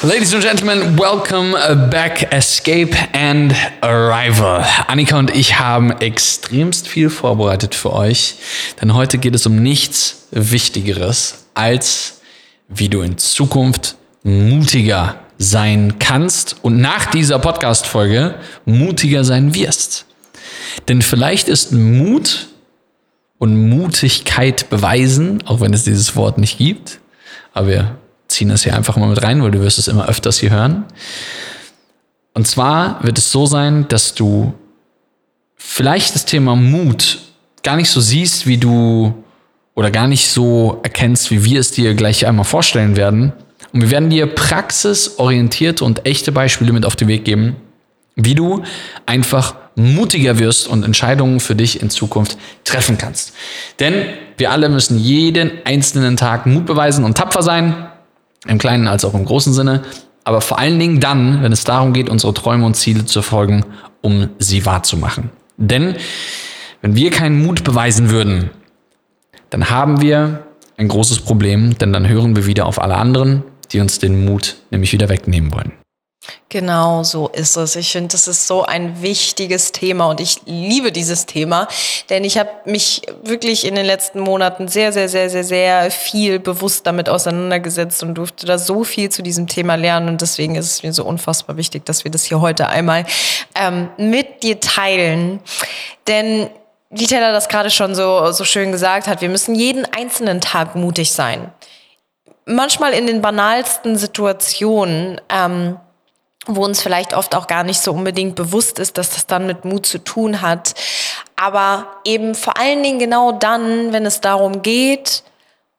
Ladies and Gentlemen, welcome back, Escape and Arrival. Annika und ich haben extremst viel vorbereitet für euch, denn heute geht es um nichts Wichtigeres, als wie du in Zukunft mutiger sein kannst und nach dieser Podcast-Folge mutiger sein wirst. Denn vielleicht ist Mut und Mutigkeit beweisen, auch wenn es dieses Wort nicht gibt, aber wir ziehen das hier einfach mal mit rein, weil du wirst es immer öfters hier hören. Und zwar wird es so sein, dass du vielleicht das Thema Mut gar nicht so siehst, wie du oder gar nicht so erkennst, wie wir es dir gleich einmal vorstellen werden. Und wir werden dir praxisorientierte und echte Beispiele mit auf den Weg geben, wie du einfach mutiger wirst und Entscheidungen für dich in Zukunft treffen kannst. Denn wir alle müssen jeden einzelnen Tag Mut beweisen und tapfer sein, im kleinen als auch im großen Sinne, aber vor allen Dingen dann, wenn es darum geht, unsere Träume und Ziele zu folgen, um sie wahrzumachen. Denn wenn wir keinen Mut beweisen würden, dann haben wir ein großes Problem, denn dann hören wir wieder auf alle anderen, die uns den Mut nämlich wieder wegnehmen wollen. Genau so ist es. Ich finde, das ist so ein wichtiges Thema und ich liebe dieses Thema, denn ich habe mich wirklich in den letzten Monaten sehr, sehr, sehr, sehr, sehr viel bewusst damit auseinandergesetzt und durfte da so viel zu diesem Thema lernen und deswegen ist es mir so unfassbar wichtig, dass wir das hier heute einmal ähm, mit dir teilen. Denn wie Taylor das gerade schon so, so schön gesagt hat, wir müssen jeden einzelnen Tag mutig sein. Manchmal in den banalsten Situationen. Ähm, wo uns vielleicht oft auch gar nicht so unbedingt bewusst ist, dass das dann mit Mut zu tun hat. Aber eben vor allen Dingen genau dann, wenn es darum geht,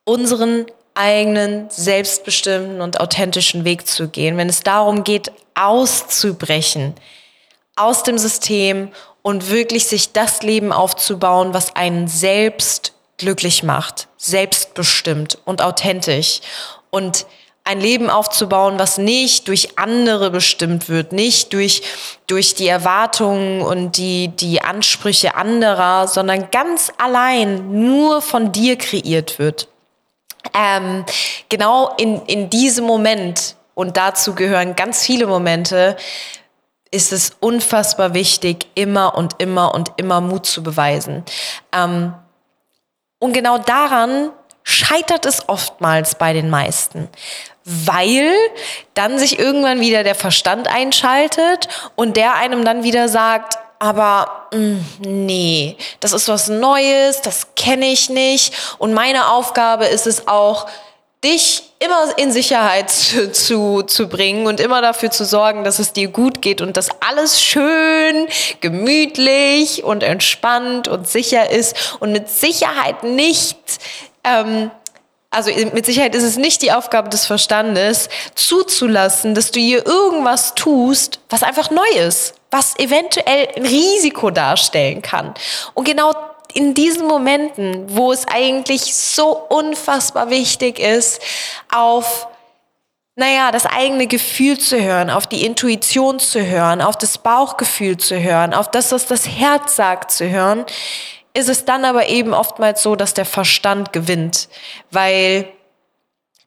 unseren eigenen, selbstbestimmten und authentischen Weg zu gehen, wenn es darum geht, auszubrechen aus dem System und wirklich sich das Leben aufzubauen, was einen selbst glücklich macht, selbstbestimmt und authentisch. Und ein Leben aufzubauen, was nicht durch andere bestimmt wird, nicht durch, durch die Erwartungen und die, die Ansprüche anderer, sondern ganz allein nur von dir kreiert wird. Ähm, genau in, in diesem Moment, und dazu gehören ganz viele Momente, ist es unfassbar wichtig, immer und immer und immer Mut zu beweisen. Ähm, und genau daran scheitert es oftmals bei den meisten, weil dann sich irgendwann wieder der Verstand einschaltet und der einem dann wieder sagt, aber mm, nee, das ist was Neues, das kenne ich nicht. Und meine Aufgabe ist es auch, dich immer in Sicherheit zu, zu bringen und immer dafür zu sorgen, dass es dir gut geht und dass alles schön, gemütlich und entspannt und sicher ist und mit Sicherheit nicht ähm, also mit Sicherheit ist es nicht die Aufgabe des Verstandes, zuzulassen, dass du hier irgendwas tust, was einfach neu ist, was eventuell ein Risiko darstellen kann. Und genau in diesen Momenten, wo es eigentlich so unfassbar wichtig ist, auf naja, das eigene Gefühl zu hören, auf die Intuition zu hören, auf das Bauchgefühl zu hören, auf das, was das Herz sagt zu hören, ist es dann aber eben oftmals so, dass der Verstand gewinnt, weil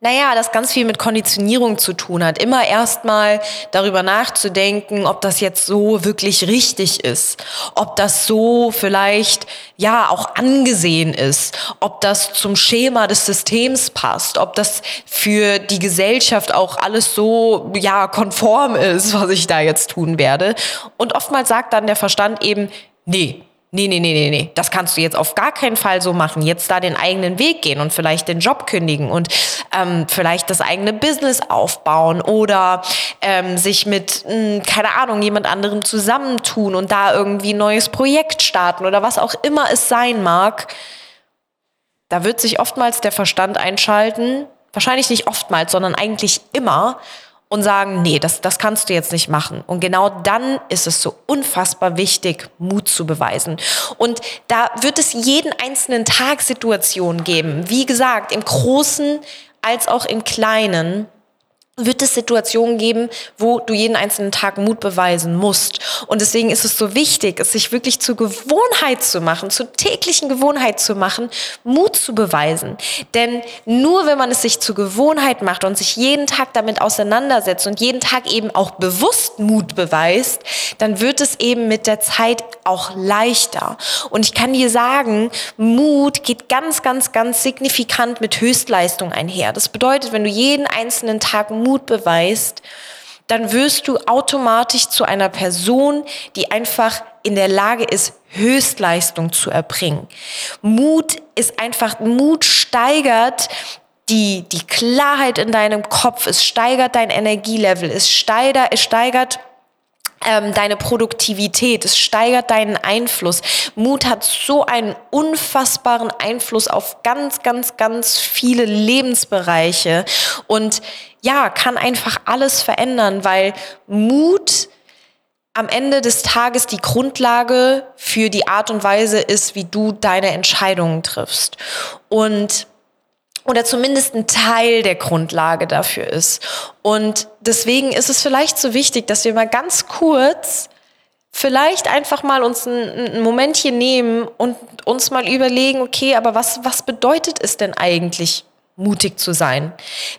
naja, das ganz viel mit Konditionierung zu tun hat. Immer erstmal darüber nachzudenken, ob das jetzt so wirklich richtig ist, ob das so vielleicht ja auch angesehen ist, ob das zum Schema des Systems passt, ob das für die Gesellschaft auch alles so ja konform ist, was ich da jetzt tun werde. Und oftmals sagt dann der Verstand eben, nee, nee, nee, nee, nee, nee, das kannst du jetzt auf gar keinen Fall so machen. Jetzt da den eigenen Weg gehen und vielleicht den Job kündigen und ähm, vielleicht das eigene Business aufbauen oder ähm, sich mit, mh, hm, keine Ahnung, jemand anderem zusammentun und da irgendwie ein neues Projekt starten oder was auch immer es sein mag. Da wird sich oftmals der Verstand einschalten. Wahrscheinlich nicht oftmals, sondern eigentlich immer und sagen, nee, das, das kannst du jetzt nicht machen. Und genau dann ist es so unfassbar wichtig, Mut zu beweisen. Und da wird es jeden einzelnen Tag Situationen geben. Wie gesagt, im Großen als auch im Kleinen wird es Situationen geben, wo du jeden einzelnen Tag Mut beweisen musst. Und deswegen ist es so wichtig, es sich wirklich zur Gewohnheit zu machen, zur täglichen Gewohnheit zu machen, Mut zu beweisen. Denn nur wenn man es sich zur Gewohnheit macht und sich jeden Tag damit auseinandersetzt und jeden Tag eben auch bewusst Mut beweist, dann wird es eben mit der Zeit auch leichter. Und ich kann dir sagen, Mut geht ganz, ganz, ganz signifikant mit Höchstleistung einher. Das bedeutet, wenn du jeden einzelnen Tag Mut beweist, dann wirst du automatisch zu einer Person, die einfach in der Lage ist, Höchstleistung zu erbringen. Mut ist einfach, Mut steigert die, die Klarheit in deinem Kopf, es steigert dein Energielevel, es steigert, es steigert ähm, deine Produktivität, es steigert deinen Einfluss. Mut hat so einen unfassbaren Einfluss auf ganz, ganz, ganz viele Lebensbereiche und ja, kann einfach alles verändern, weil Mut am Ende des Tages die Grundlage für die Art und Weise ist, wie du deine Entscheidungen triffst. Und oder zumindest ein Teil der Grundlage dafür ist. Und deswegen ist es vielleicht so wichtig, dass wir mal ganz kurz vielleicht einfach mal uns ein, ein Momentchen nehmen und uns mal überlegen, okay, aber was, was bedeutet es denn eigentlich, mutig zu sein?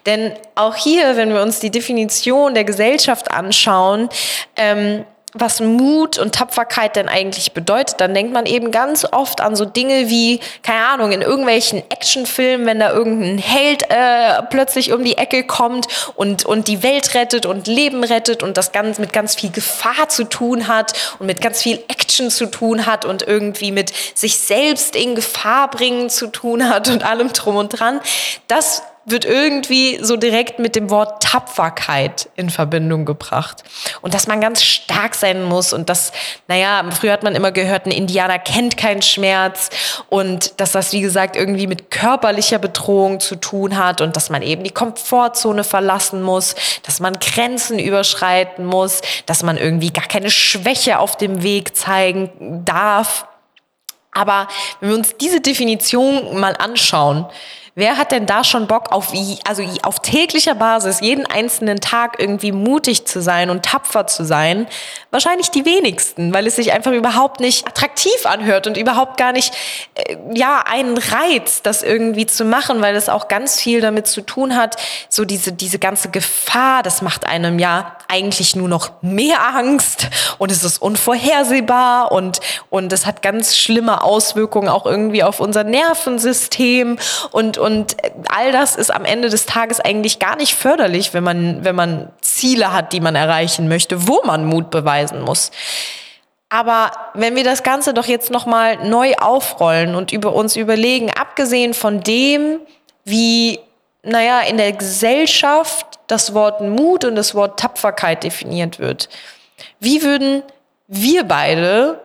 Denn auch hier, wenn wir uns die Definition der Gesellschaft anschauen, ähm, was Mut und Tapferkeit denn eigentlich bedeutet, dann denkt man eben ganz oft an so Dinge wie, keine Ahnung, in irgendwelchen Actionfilmen, wenn da irgendein Held äh, plötzlich um die Ecke kommt und, und die Welt rettet und Leben rettet und das ganz mit ganz viel Gefahr zu tun hat und mit ganz viel Action zu tun hat und irgendwie mit sich selbst in Gefahr bringen zu tun hat und allem drum und dran. Das wird irgendwie so direkt mit dem Wort Tapferkeit in Verbindung gebracht. Und dass man ganz stark sein muss und dass, naja, früher hat man immer gehört, ein Indianer kennt keinen Schmerz und dass das, wie gesagt, irgendwie mit körperlicher Bedrohung zu tun hat und dass man eben die Komfortzone verlassen muss, dass man Grenzen überschreiten muss, dass man irgendwie gar keine Schwäche auf dem Weg zeigen darf. Aber wenn wir uns diese Definition mal anschauen, Wer hat denn da schon Bock auf, also auf täglicher Basis, jeden einzelnen Tag irgendwie mutig zu sein und tapfer zu sein? Wahrscheinlich die wenigsten, weil es sich einfach überhaupt nicht attraktiv anhört und überhaupt gar nicht, äh, ja, einen Reiz, das irgendwie zu machen, weil es auch ganz viel damit zu tun hat, so diese, diese ganze Gefahr, das macht einem ja eigentlich nur noch mehr Angst und es ist unvorhersehbar und, und es hat ganz schlimme Auswirkungen auch irgendwie auf unser Nervensystem und, und all das ist am Ende des Tages eigentlich gar nicht förderlich, wenn man, wenn man Ziele hat, die man erreichen möchte, wo man Mut beweisen muss. Aber wenn wir das Ganze doch jetzt nochmal neu aufrollen und über uns überlegen, abgesehen von dem, wie, naja, in der Gesellschaft das Wort Mut und das Wort Tapferkeit definiert wird, wie würden wir beide,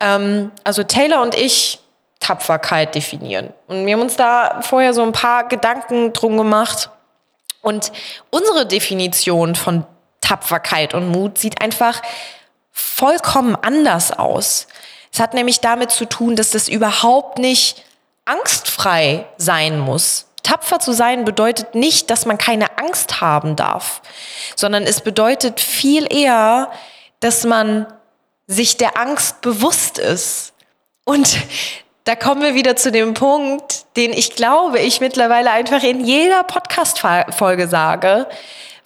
ähm, also Taylor und ich, Tapferkeit definieren. Und wir haben uns da vorher so ein paar Gedanken drum gemacht. Und unsere Definition von Tapferkeit und Mut sieht einfach vollkommen anders aus. Es hat nämlich damit zu tun, dass es überhaupt nicht angstfrei sein muss. Tapfer zu sein bedeutet nicht, dass man keine Angst haben darf, sondern es bedeutet viel eher, dass man sich der Angst bewusst ist und da kommen wir wieder zu dem Punkt, den ich glaube, ich mittlerweile einfach in jeder Podcast-Folge sage,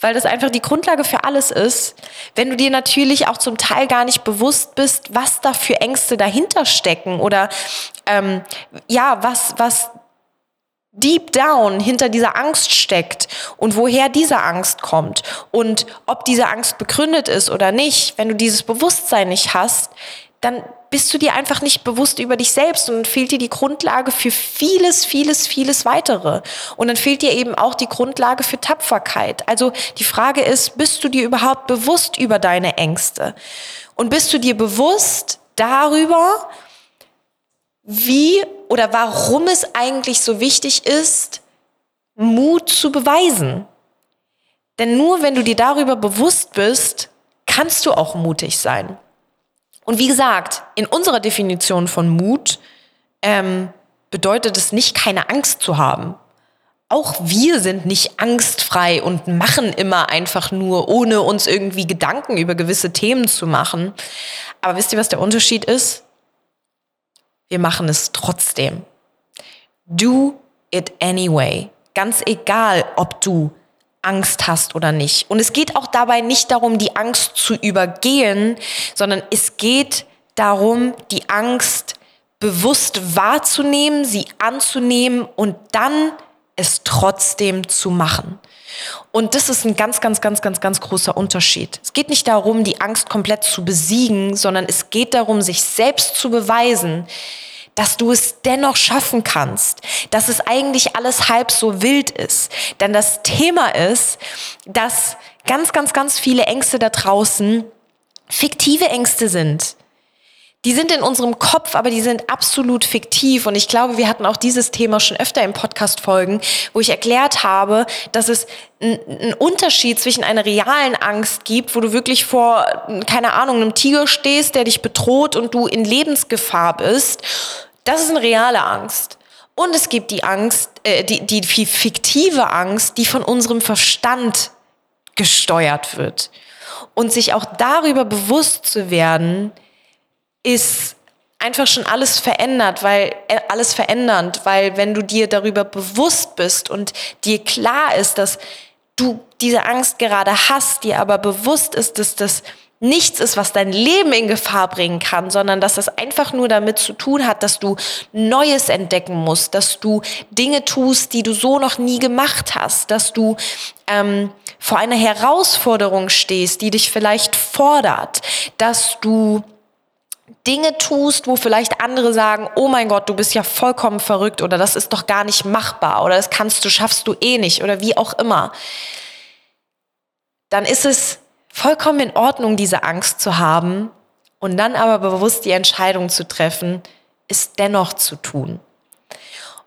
weil das einfach die Grundlage für alles ist. Wenn du dir natürlich auch zum Teil gar nicht bewusst bist, was da für Ängste dahinter stecken oder ähm, ja, was, was deep down hinter dieser Angst steckt und woher diese Angst kommt und ob diese Angst begründet ist oder nicht, wenn du dieses Bewusstsein nicht hast, dann bist du dir einfach nicht bewusst über dich selbst und fehlt dir die Grundlage für vieles, vieles, vieles weitere. Und dann fehlt dir eben auch die Grundlage für Tapferkeit. Also die Frage ist, bist du dir überhaupt bewusst über deine Ängste? Und bist du dir bewusst darüber, wie oder warum es eigentlich so wichtig ist, Mut zu beweisen? Denn nur wenn du dir darüber bewusst bist, kannst du auch mutig sein. Und wie gesagt, in unserer Definition von Mut ähm, bedeutet es nicht, keine Angst zu haben. Auch wir sind nicht angstfrei und machen immer einfach nur, ohne uns irgendwie Gedanken über gewisse Themen zu machen. Aber wisst ihr, was der Unterschied ist? Wir machen es trotzdem. Do it anyway. Ganz egal, ob du Angst hast oder nicht. Und es geht auch dabei nicht darum, die Angst zu übergehen, sondern es geht darum, die Angst bewusst wahrzunehmen, sie anzunehmen und dann es trotzdem zu machen. Und das ist ein ganz, ganz, ganz, ganz, ganz großer Unterschied. Es geht nicht darum, die Angst komplett zu besiegen, sondern es geht darum, sich selbst zu beweisen, dass du es dennoch schaffen kannst, dass es eigentlich alles halb so wild ist. Denn das Thema ist, dass ganz, ganz, ganz viele Ängste da draußen fiktive Ängste sind die sind in unserem Kopf, aber die sind absolut fiktiv. Und ich glaube, wir hatten auch dieses Thema schon öfter im Podcast-Folgen, wo ich erklärt habe, dass es einen Unterschied zwischen einer realen Angst gibt, wo du wirklich vor, keine Ahnung, einem Tiger stehst, der dich bedroht und du in Lebensgefahr bist. Das ist eine reale Angst. Und es gibt die Angst, äh, die, die fiktive Angst, die von unserem Verstand gesteuert wird. Und sich auch darüber bewusst zu werden, ist einfach schon alles verändert, weil äh, alles verändernd, weil wenn du dir darüber bewusst bist und dir klar ist, dass du diese Angst gerade hast, dir aber bewusst ist, dass das nichts ist, was dein Leben in Gefahr bringen kann, sondern dass das einfach nur damit zu tun hat, dass du Neues entdecken musst, dass du Dinge tust, die du so noch nie gemacht hast, dass du ähm, vor einer Herausforderung stehst, die dich vielleicht fordert, dass du Dinge tust, wo vielleicht andere sagen, oh mein Gott, du bist ja vollkommen verrückt oder das ist doch gar nicht machbar oder das kannst du, schaffst du eh nicht oder wie auch immer, dann ist es vollkommen in Ordnung, diese Angst zu haben und dann aber bewusst die Entscheidung zu treffen, es dennoch zu tun.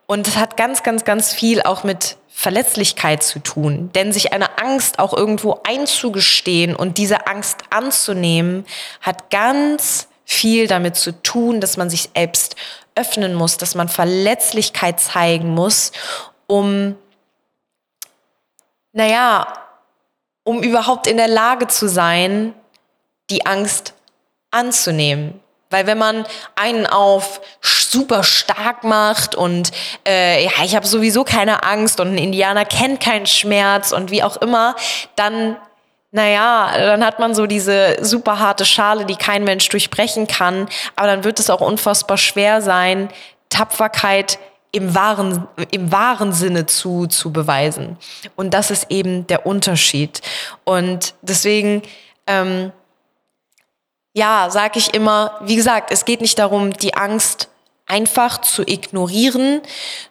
Und es hat ganz, ganz, ganz viel auch mit Verletzlichkeit zu tun. Denn sich eine Angst auch irgendwo einzugestehen und diese Angst anzunehmen, hat ganz viel damit zu tun, dass man sich selbst öffnen muss, dass man Verletzlichkeit zeigen muss, um, naja, um überhaupt in der Lage zu sein, die Angst anzunehmen. Weil wenn man einen auf super stark macht und äh, ja, ich habe sowieso keine Angst und ein Indianer kennt keinen Schmerz und wie auch immer, dann naja, dann hat man so diese super harte Schale, die kein Mensch durchbrechen kann. Aber dann wird es auch unfassbar schwer sein, Tapferkeit im wahren, im wahren Sinne zu, zu beweisen. Und das ist eben der Unterschied. Und deswegen, ähm, ja, sage ich immer, wie gesagt, es geht nicht darum, die Angst einfach zu ignorieren,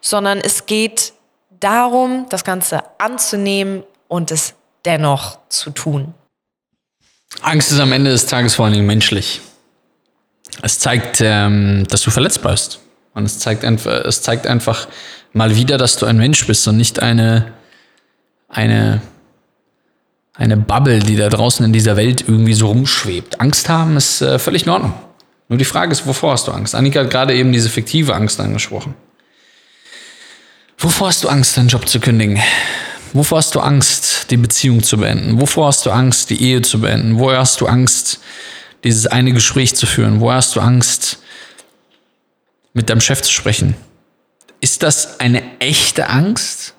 sondern es geht darum, das Ganze anzunehmen und es dennoch zu tun? Angst ist am Ende des Tages vor allen Dingen menschlich. Es zeigt, ähm, dass du verletzt bist. Und es zeigt, einfach, es zeigt einfach mal wieder, dass du ein Mensch bist und nicht eine, eine, eine Bubble, die da draußen in dieser Welt irgendwie so rumschwebt. Angst haben ist äh, völlig in Ordnung. Nur die Frage ist, wovor hast du Angst? Annika hat gerade eben diese fiktive Angst angesprochen. Wovor hast du Angst, deinen Job zu kündigen? Wovor hast du Angst, die Beziehung zu beenden? Wovor hast du Angst, die Ehe zu beenden? Woher hast du Angst, dieses eine Gespräch zu führen? Woher hast du Angst, mit deinem Chef zu sprechen? Ist das eine echte Angst?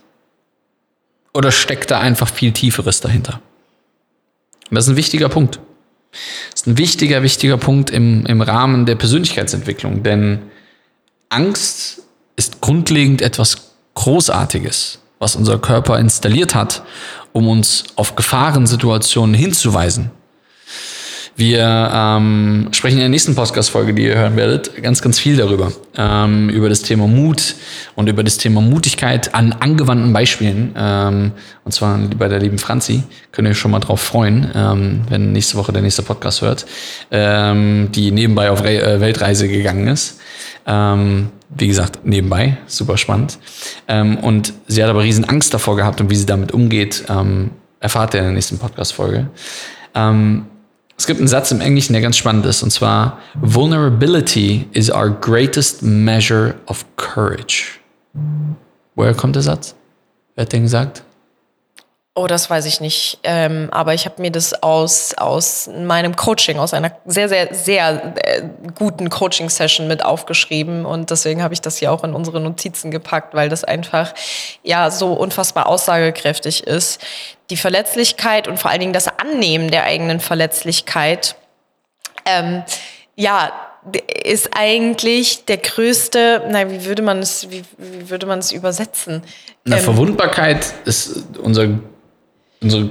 Oder steckt da einfach viel Tieferes dahinter? Das ist ein wichtiger Punkt. Das ist ein wichtiger, wichtiger Punkt im, im Rahmen der Persönlichkeitsentwicklung, denn Angst ist grundlegend etwas Großartiges was unser Körper installiert hat, um uns auf Gefahrensituationen hinzuweisen. Wir ähm, sprechen in der nächsten Podcast-Folge, die ihr hören werdet, ganz, ganz viel darüber. Ähm, über das Thema Mut und über das Thema Mutigkeit an angewandten Beispielen. Ähm, und zwar bei der lieben Franzi. Könnt ihr euch schon mal drauf freuen, ähm, wenn nächste Woche der nächste Podcast hört, ähm, die nebenbei auf Re äh, Weltreise gegangen ist. Ähm, wie gesagt, nebenbei, super spannend. Ähm, und sie hat aber riesen Angst davor gehabt und wie sie damit umgeht, ähm, Erfahrt ihr in der nächsten Podcast-Folge. Ähm, es gibt einen Satz im Englischen, der ganz spannend ist, und zwar: Vulnerability is our greatest measure of courage. Woher kommt der Satz? Wer hat den gesagt? Oh, das weiß ich nicht. Ähm, aber ich habe mir das aus, aus meinem Coaching, aus einer sehr, sehr, sehr äh, guten Coaching-Session mit aufgeschrieben. Und deswegen habe ich das hier auch in unsere Notizen gepackt, weil das einfach ja so unfassbar aussagekräftig ist. Die Verletzlichkeit und vor allen Dingen das Annehmen der eigenen Verletzlichkeit. Ähm, ja, ist eigentlich der größte, na, wie würde man es, wie, wie würde man es übersetzen? Na, Ähm, Verwundbarkeit ist unser, unsere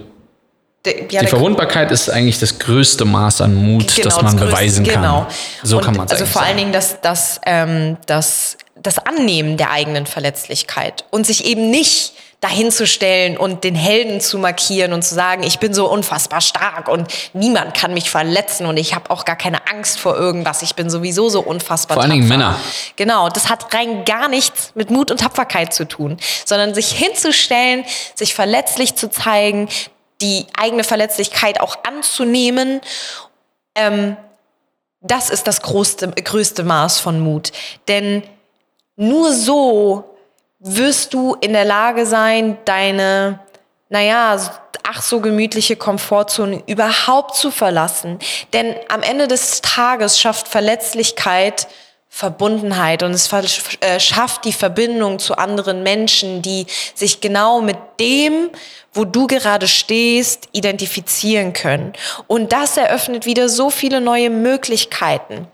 der, ja, Die Verwundbarkeit ist eigentlich das größte Maß an Mut, Genau, das man das größte- beweisen kann. Genau. So und kann man es Also vor allen sagen. Dingen das, das, ähm, das, das Annehmen der eigenen Verletzlichkeit und sich eben nicht dahinzustellen und den Helden zu markieren und zu sagen, ich bin so unfassbar stark und niemand kann mich verletzen und ich habe auch gar keine Angst vor irgendwas. Ich bin sowieso so unfassbar Vor allen Dingen tapfer. Männer. Genau, das hat rein gar nichts mit Mut und Tapferkeit zu tun, sondern sich hinzustellen, sich verletzlich zu zeigen, die eigene Verletzlichkeit auch anzunehmen ähm, das ist das größte, größte Maß von Mut. Denn nur so wirst du in der Lage sein, deine, naja, ach so gemütliche Komfortzone überhaupt zu verlassen. Denn am Ende des Tages schafft Verletzlichkeit Verbundenheit und es äh, schafft die Verbindung zu anderen Menschen, die sich genau mit dem, wo du gerade stehst, identifizieren können. Und das eröffnet wieder so viele neue Möglichkeiten.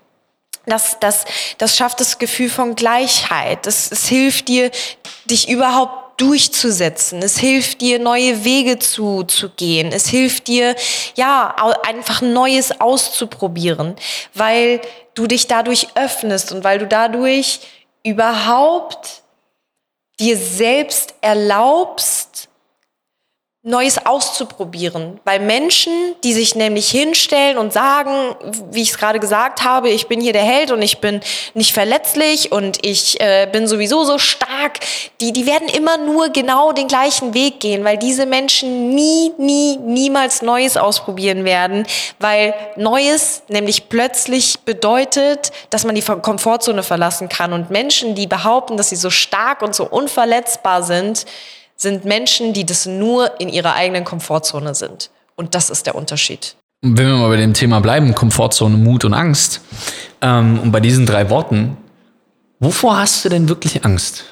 Das, das, das schafft das Gefühl von Gleichheit. Es, es hilft dir, dich überhaupt durchzusetzen. Es hilft dir, neue Wege zu, zu gehen. Es hilft dir, ja, einfach Neues auszuprobieren, weil du dich dadurch öffnest und weil du dadurch überhaupt dir selbst erlaubst, Neues auszuprobieren. Weil Menschen, die sich nämlich hinstellen und sagen, wie ich es gerade gesagt habe, ich bin hier der Held und ich bin nicht verletzlich und ich äh, bin sowieso so stark, die, die werden immer nur genau den gleichen Weg gehen, weil diese Menschen nie, nie, niemals Neues ausprobieren werden, weil Neues nämlich plötzlich bedeutet, dass man die Komfortzone verlassen kann. Und Menschen, die behaupten, dass sie so stark und so unverletzbar sind, sind Menschen, die das nur in ihrer eigenen Komfortzone sind. Und das ist der Unterschied. Und wenn wir mal bei dem Thema bleiben, Komfortzone, Mut und Angst, ähm, und bei diesen drei Worten, wovor hast du denn wirklich Angst?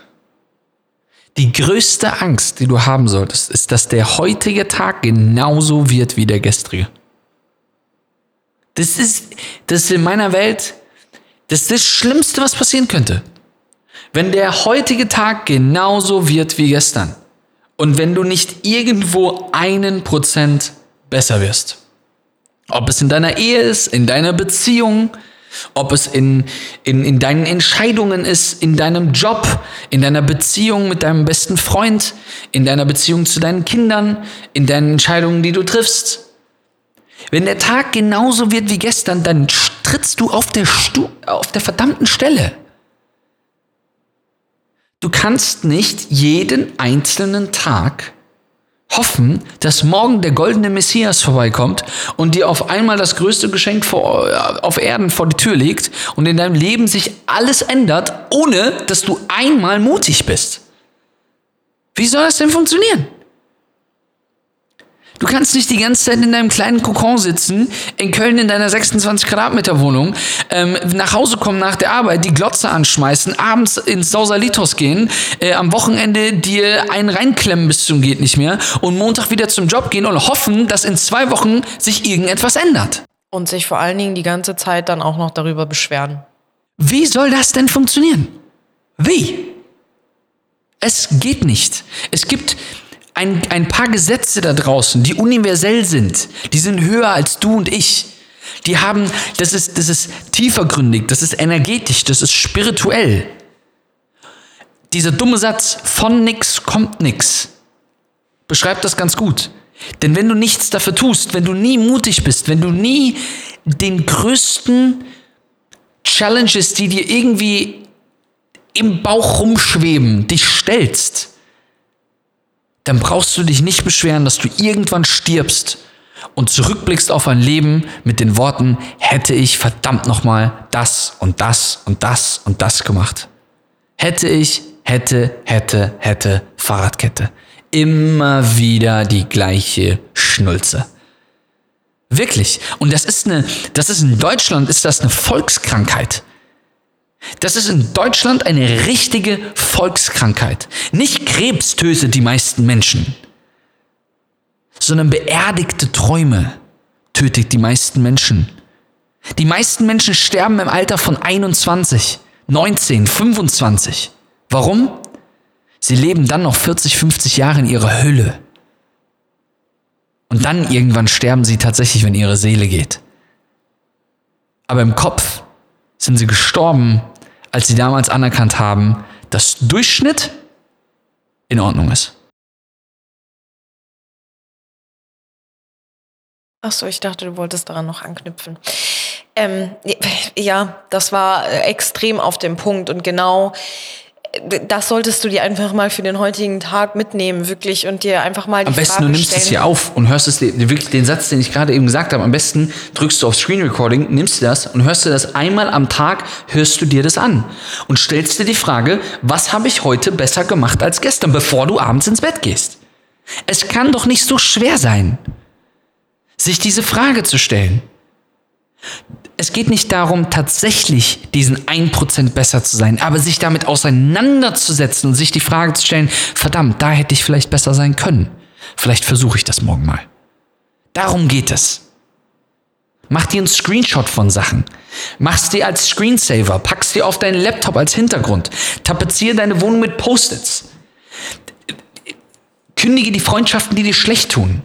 Die größte Angst, die du haben solltest, ist, dass der heutige Tag genauso wird wie der gestrige. Das ist, das ist in meiner Welt, das ist das Schlimmste, was passieren könnte. Wenn der heutige Tag genauso wird wie gestern. Und wenn du nicht irgendwo einen Prozent besser wirst. Ob es in deiner Ehe ist, in deiner Beziehung, ob es in, in, in deinen Entscheidungen ist, in deinem Job, in deiner Beziehung mit deinem besten Freund, in deiner Beziehung zu deinen Kindern, in deinen Entscheidungen, die du triffst. Wenn der Tag genauso wird wie gestern, dann trittst du auf der, Stu auf der verdammten Stelle. Du kannst nicht jeden einzelnen Tag hoffen, dass morgen der goldene Messias vorbeikommt und dir auf einmal das größte Geschenk vor, auf Erden vor die Tür legt und in deinem Leben sich alles ändert, ohne dass du einmal mutig bist. Wie soll das denn funktionieren? Du kannst nicht die ganze Zeit in deinem kleinen Kokon sitzen, in Köln in deiner 26 Quadratmeter Wohnung, ähm, nach Hause kommen nach der Arbeit, die Glotze anschmeißen, abends ins Sausalitos gehen, äh, am Wochenende dir einen reinklemmen bis zum geht nicht mehr und Montag wieder zum Job gehen und hoffen, dass in zwei Wochen sich irgendetwas ändert. Und sich vor allen Dingen die ganze Zeit dann auch noch darüber beschweren. Wie soll das denn funktionieren? Wie? Es geht nicht. Es gibt ein, ein paar Gesetze da draußen, die universell sind. Die sind höher als du und ich. Die haben, das ist, das ist tiefergründig, das ist energetisch, das ist spirituell. Dieser dumme Satz, von nix kommt nix, beschreibt das ganz gut. Denn wenn du nichts dafür tust, wenn du nie mutig bist, wenn du nie den größten Challenges, die dir irgendwie im Bauch rumschweben, dich stellst, dann brauchst du dich nicht beschweren, dass du irgendwann stirbst und zurückblickst auf ein Leben mit den Worten, hätte ich verdammt nochmal das und das und das und das gemacht. Hätte ich, hätte, hätte, hätte, Fahrradkette. Immer wieder die gleiche Schnulze. Wirklich. Und das ist eine, das ist in Deutschland, ist das eine Volkskrankheit. Das ist in Deutschland eine richtige Volkskrankheit. Nicht Krebs tötet die meisten Menschen, sondern beerdigte Träume tötet die meisten Menschen. Die meisten Menschen sterben im Alter von 21, 19, 25. Warum? Sie leben dann noch 40, 50 Jahre in ihrer Hülle. Und dann irgendwann sterben sie tatsächlich, wenn ihre Seele geht. Aber im Kopf sind sie gestorben, als sie damals anerkannt haben, dass Durchschnitt in Ordnung ist. Ach so, ich dachte, du wolltest daran noch anknüpfen. Ähm, ja, das war extrem auf dem Punkt und genau das solltest du dir einfach mal für den heutigen Tag mitnehmen, wirklich, und dir einfach mal die Am besten Frage du nimmst stellen. es hier auf und hörst es dir, wirklich den Satz, den ich gerade eben gesagt habe. Am besten drückst du auf Screen Recording, nimmst dir das und hörst dir das einmal am Tag, hörst du dir das an und stellst dir die Frage, was habe ich heute besser gemacht als gestern, bevor du abends ins Bett gehst? Es kann doch nicht so schwer sein, sich diese Frage zu stellen. Es geht nicht darum, tatsächlich diesen 1% besser zu sein, aber sich damit auseinanderzusetzen und sich die Frage zu stellen, verdammt, da hätte ich vielleicht besser sein können. Vielleicht versuche ich das morgen mal. Darum geht es. Mach dir einen Screenshot von Sachen. Mach's dir als Screensaver. Pack's dir auf deinen Laptop als Hintergrund. Tapeziere deine Wohnung mit Post-its. Kündige die Freundschaften, die dir schlecht tun.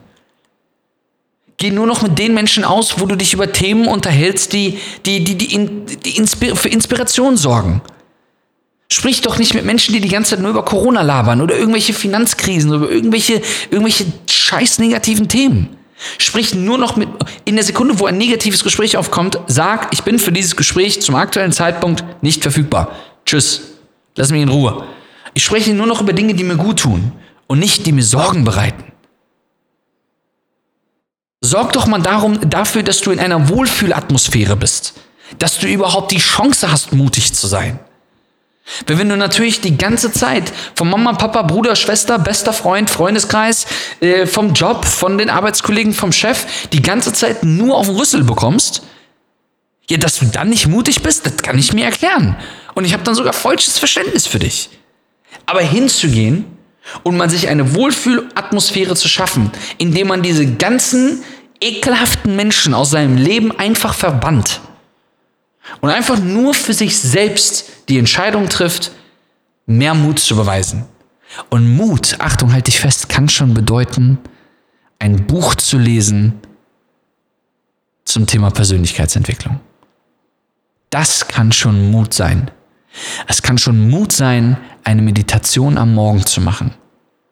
Geh nur noch mit den Menschen aus, wo du dich über Themen unterhältst, die, die, die, die, in, die Inspir für Inspiration sorgen. Sprich doch nicht mit Menschen, die die ganze Zeit nur über Corona labern oder irgendwelche Finanzkrisen oder irgendwelche, irgendwelche scheiß negativen Themen. Sprich nur noch mit, in der Sekunde, wo ein negatives Gespräch aufkommt, sag, ich bin für dieses Gespräch zum aktuellen Zeitpunkt nicht verfügbar. Tschüss. Lass mich in Ruhe. Ich spreche nur noch über Dinge, die mir gut tun und nicht, die mir Sorgen bereiten. Sorg doch mal darum, dafür, dass du in einer Wohlfühlatmosphäre bist. Dass du überhaupt die Chance hast, mutig zu sein. Weil wenn du natürlich die ganze Zeit von Mama, Papa, Bruder, Schwester, bester Freund, Freundeskreis, äh, vom Job, von den Arbeitskollegen, vom Chef, die ganze Zeit nur auf den Rüssel bekommst, ja, dass du dann nicht mutig bist, das kann ich mir erklären. Und ich habe dann sogar falsches Verständnis für dich. Aber hinzugehen und mal sich eine Wohlfühlatmosphäre zu schaffen, indem man diese ganzen ekelhaften Menschen aus seinem Leben einfach verbannt und einfach nur für sich selbst die Entscheidung trifft, mehr Mut zu beweisen. Und Mut, Achtung, halt dich fest, kann schon bedeuten, ein Buch zu lesen zum Thema Persönlichkeitsentwicklung. Das kann schon Mut sein. Es kann schon Mut sein, eine Meditation am Morgen zu machen.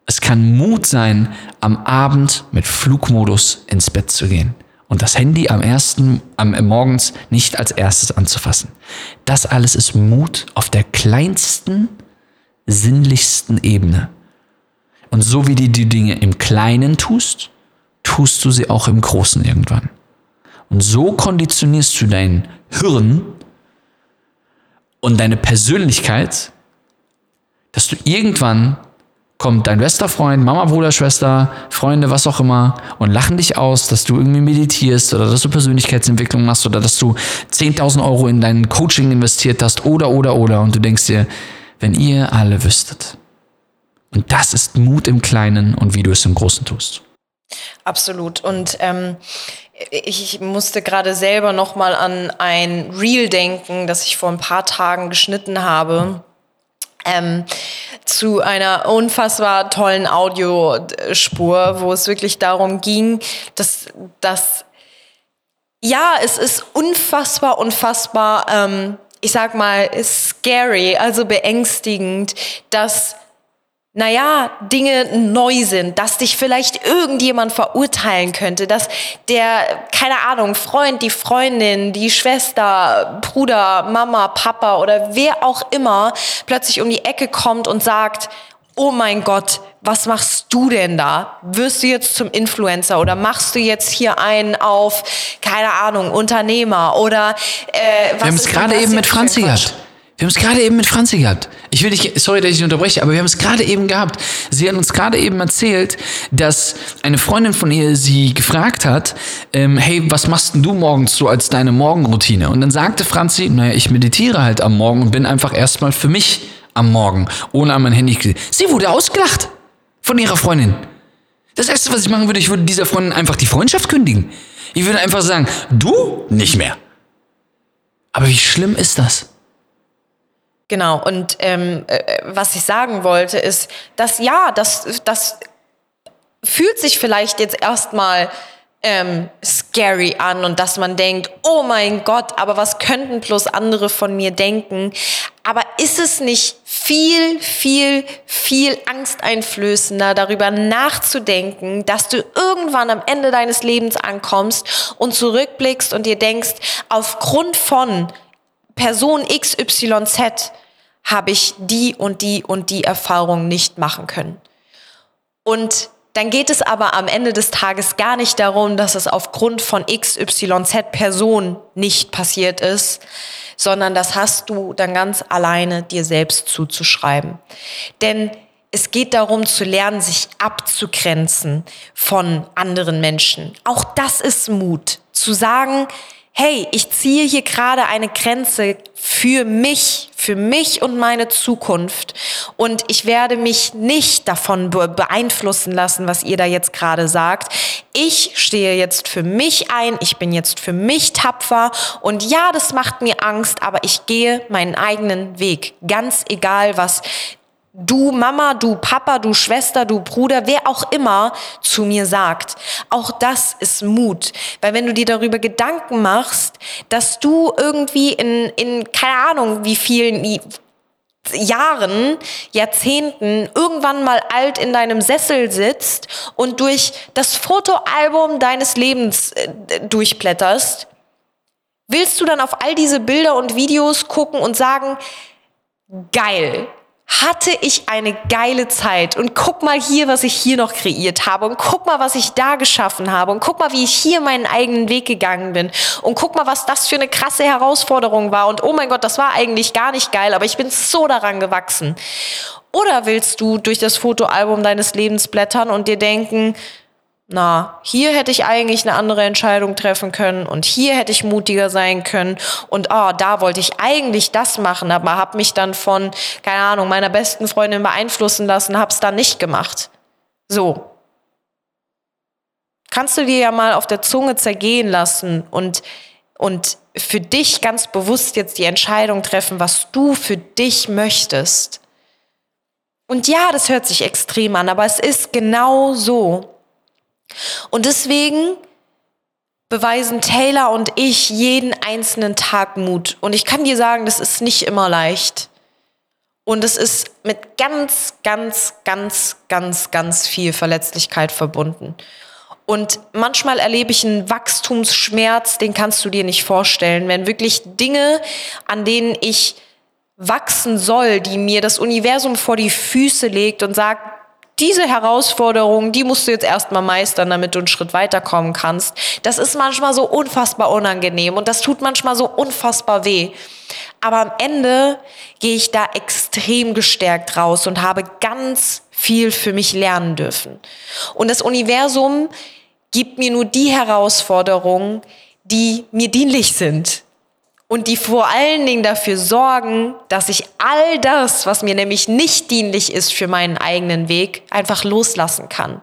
Es kann Mut sein, am Abend mit Flugmodus ins Bett zu gehen und das Handy am ersten, am äh, morgens nicht als erstes anzufassen. Das alles ist Mut auf der kleinsten, sinnlichsten Ebene. Und so wie du die Dinge im Kleinen tust, tust du sie auch im Großen irgendwann. Und so konditionierst du dein Hirn und deine Persönlichkeit, dass du irgendwann kommt dein bester Freund, Mama, Bruder, Schwester, Freunde, was auch immer und lachen dich aus, dass du irgendwie meditierst oder dass du Persönlichkeitsentwicklung machst oder dass du 10.000 Euro in dein Coaching investiert hast oder, oder, oder und du denkst dir, wenn ihr alle wüsstet. Und das ist Mut im Kleinen und wie du es im Großen tust. Absolut. Und ähm, ich musste gerade selber noch mal an ein Reel denken, das ich vor ein paar Tagen geschnitten habe. Ähm, zu einer unfassbar tollen Audiospur, wo es wirklich darum ging, dass, dass ja, es ist unfassbar, unfassbar, ähm, ich sag mal, scary, also beängstigend, dass naja, Dinge neu sind, dass dich vielleicht irgendjemand verurteilen könnte, dass der, keine Ahnung, Freund, die Freundin, die Schwester, Bruder, Mama, Papa oder wer auch immer plötzlich um die Ecke kommt und sagt, oh mein Gott, was machst du denn da? Wirst du jetzt zum Influencer oder machst du jetzt hier einen auf, keine Ahnung, Unternehmer oder äh, was Wir haben es gerade eben mit Franzi gehabt. Wir haben es gerade eben mit Franzi gehabt. Ich will dich, sorry, dass ich dich unterbreche, aber wir haben es gerade eben gehabt. Sie hat uns gerade eben erzählt, dass eine Freundin von ihr sie gefragt hat, ähm, hey, was machst denn du morgens so als deine Morgenroutine? Und dann sagte Franzi, naja, ich meditiere halt am Morgen und bin einfach erstmal für mich am Morgen, ohne an mein Handy. Sie wurde ausgelacht von ihrer Freundin. Das erste, was ich machen würde, ich würde dieser Freundin einfach die Freundschaft kündigen. Ich würde einfach sagen, du nicht mehr. Aber wie schlimm ist das? Genau, und ähm, äh, was ich sagen wollte, ist, dass ja, das, das fühlt sich vielleicht jetzt erstmal ähm, scary an und dass man denkt, oh mein Gott, aber was könnten bloß andere von mir denken? Aber ist es nicht viel, viel, viel angsteinflößender, darüber nachzudenken, dass du irgendwann am Ende deines Lebens ankommst und zurückblickst und dir denkst, aufgrund von Person XYZ habe ich die und die und die Erfahrung nicht machen können. Und dann geht es aber am Ende des Tages gar nicht darum, dass es aufgrund von XYZ Person nicht passiert ist, sondern das hast du dann ganz alleine dir selbst zuzuschreiben. Denn es geht darum zu lernen, sich abzugrenzen von anderen Menschen. Auch das ist Mut. Zu sagen, hey, ich ziehe hier gerade eine Grenze für mich, für mich und meine Zukunft. Und ich werde mich nicht davon be- beeinflussen lassen, was ihr da jetzt gerade sagt. Ich stehe jetzt für mich ein, ich bin jetzt für mich tapfer. Und ja, das macht mir Angst, aber ich gehe meinen eigenen Weg. Ganz egal, was du Mama, du Papa, du Schwester, du Bruder, wer auch immer zu mir sagt. Auch das ist Mut. Weil wenn du dir darüber Gedanken machst, dass du irgendwie in, in keine Ahnung, wie vielen Jahren, Jahrzehnten irgendwann mal alt in deinem Sessel sitzt und durch das Fotoalbum deines Lebens äh, durchblätterst, willst du dann auf all diese Bilder und Videos gucken und sagen, geil. Hatte ich eine geile Zeit. Und guck mal hier, was ich hier noch kreiert habe. Und guck mal, was ich da geschaffen habe. Und guck mal, wie ich hier meinen eigenen Weg gegangen bin. Und guck mal, was das für eine krasse Herausforderung war. Und oh mein Gott, das war eigentlich gar nicht geil, aber ich bin so daran gewachsen. Oder willst du durch das Fotoalbum deines Lebens blättern und dir denken, na, hier hätte ich eigentlich eine andere Entscheidung treffen können und hier hätte ich mutiger sein können und ah, da wollte ich eigentlich das machen, aber habe mich dann von, keine Ahnung, meiner besten Freundin beeinflussen lassen, hab's dann nicht gemacht. So. Kannst du dir ja mal auf der Zunge zergehen lassen und, und für dich ganz bewusst jetzt die Entscheidung treffen, was du für dich möchtest. Und ja, das hört sich extrem an, aber es ist genau so. Und deswegen beweisen Taylor und ich jeden einzelnen Tag Mut. Und ich kann dir sagen, das ist nicht immer leicht. Und es ist mit ganz, ganz, ganz, ganz, ganz viel Verletzlichkeit verbunden. Und manchmal erlebe ich einen Wachstumsschmerz, den kannst du dir nicht vorstellen, wenn wirklich Dinge, an denen ich wachsen soll, die mir das Universum vor die Füße legt und sagt, diese Herausforderung, die musst du jetzt erstmal meistern, damit du einen Schritt weiterkommen kannst. Das ist manchmal so unfassbar unangenehm und das tut manchmal so unfassbar weh. Aber am Ende gehe ich da extrem gestärkt raus und habe ganz viel für mich lernen dürfen. Und das Universum gibt mir nur die Herausforderungen, die mir dienlich sind und die vor allen Dingen dafür sorgen, dass ich all das, was mir nämlich nicht dienlich ist für meinen eigenen Weg, einfach loslassen kann.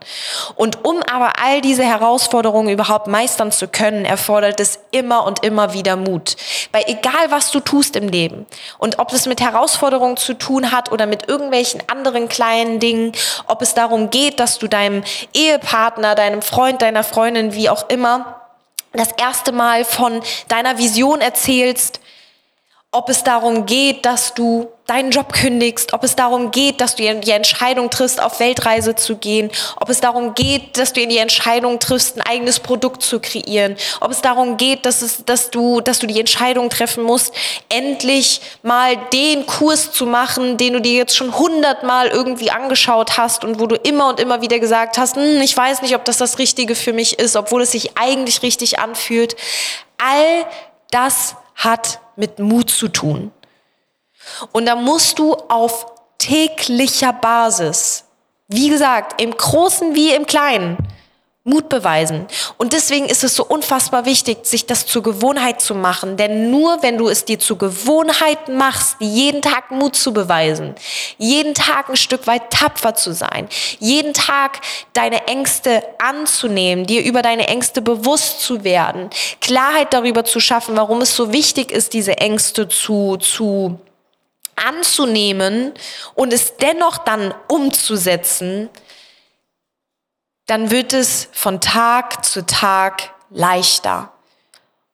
Und um aber all diese Herausforderungen überhaupt meistern zu können, erfordert es immer und immer wieder Mut. Weil egal was du tust im Leben und ob es mit Herausforderungen zu tun hat oder mit irgendwelchen anderen kleinen Dingen, ob es darum geht, dass du deinem Ehepartner, deinem Freund, deiner Freundin, wie auch immer, das erste Mal von deiner Vision erzählst, ob es darum geht, dass du deinen Job kündigst, ob es darum geht, dass du die Entscheidung triffst, auf Weltreise zu gehen, ob es darum geht, dass du die Entscheidung triffst, ein eigenes Produkt zu kreieren, ob es darum geht, dass, es, dass, du, dass du die Entscheidung treffen musst, endlich mal den Kurs zu machen, den du dir jetzt schon hundertmal irgendwie angeschaut hast und wo du immer und immer wieder gesagt hast, hm, ich weiß nicht, ob das das Richtige für mich ist, obwohl es sich eigentlich richtig anfühlt. All das hat mit Mut zu tun. Und da musst du auf täglicher Basis, wie gesagt, im Großen wie im Kleinen, Mut beweisen. Und deswegen ist es so unfassbar wichtig, sich das zur Gewohnheit zu machen. Denn nur wenn du es dir zur Gewohnheit machst, jeden Tag Mut zu beweisen, jeden Tag ein Stück weit tapfer zu sein, jeden Tag deine Ängste anzunehmen, dir über deine Ängste bewusst zu werden, Klarheit darüber zu schaffen, warum es so wichtig ist, diese Ängste zu, zu anzunehmen und es dennoch dann umzusetzen, dann wird es von Tag zu Tag leichter.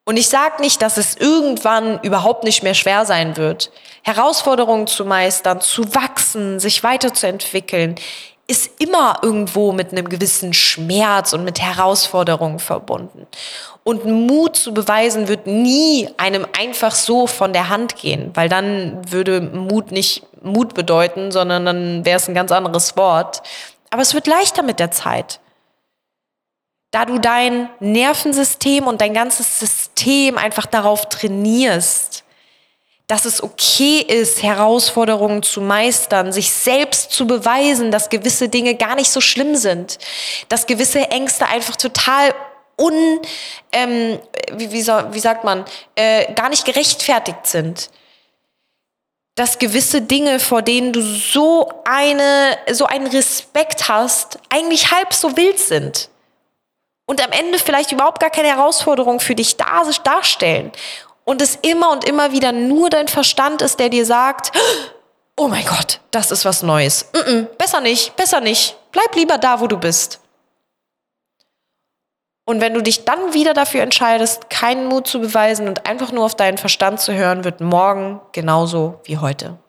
Und ich sage nicht, dass es irgendwann überhaupt nicht mehr schwer sein wird. Herausforderungen zu meistern, zu wachsen, sich weiterzuentwickeln, ist immer irgendwo mit einem gewissen Schmerz und mit Herausforderungen verbunden. Und Mut zu beweisen wird nie einem einfach so von der Hand gehen, weil dann würde Mut nicht Mut bedeuten, sondern dann wäre es ein ganz anderes Wort. Aber es wird leichter mit der Zeit. Da du dein Nervensystem und dein ganzes System einfach darauf trainierst, dass es okay ist, Herausforderungen zu meistern, sich selbst zu beweisen, dass gewisse Dinge gar nicht so schlimm sind, dass gewisse Ängste einfach total un, ähm, wie, wie, wie sagt man, äh, gar nicht gerechtfertigt sind dass gewisse Dinge, vor denen du so eine, so einen Respekt hast, eigentlich halb so wild sind. Und am Ende vielleicht überhaupt gar keine Herausforderung für dich darstellen. Und es immer und immer wieder nur dein Verstand ist, der dir sagt, oh mein Gott, das ist was Neues. Mm -mm, besser nicht, besser nicht. Bleib lieber da, wo du bist. Und wenn du dich dann wieder dafür entscheidest, keinen Mut zu beweisen und einfach nur auf deinen Verstand zu hören, wird morgen genauso wie heute.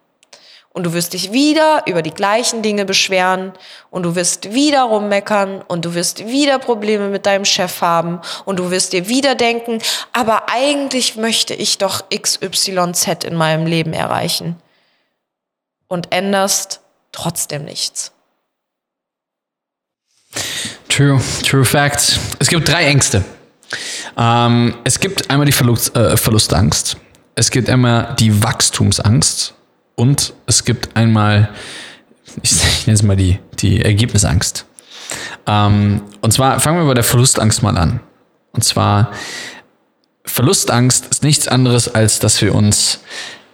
Und du wirst dich wieder über die gleichen Dinge beschweren und du wirst wieder rummeckern und du wirst wieder Probleme mit deinem Chef haben und du wirst dir wieder denken, aber eigentlich möchte ich doch XYZ in meinem Leben erreichen. Und änderst trotzdem nichts. True, true facts. Es gibt drei Ängste. Ähm, es gibt einmal die Verlust, äh, Verlustangst. Es gibt einmal die Wachstumsangst. Und es gibt einmal, ich nenne es mal die, die Ergebnisangst. Ähm, und zwar fangen wir bei der Verlustangst mal an. Und zwar, Verlustangst ist nichts anderes, als dass wir uns,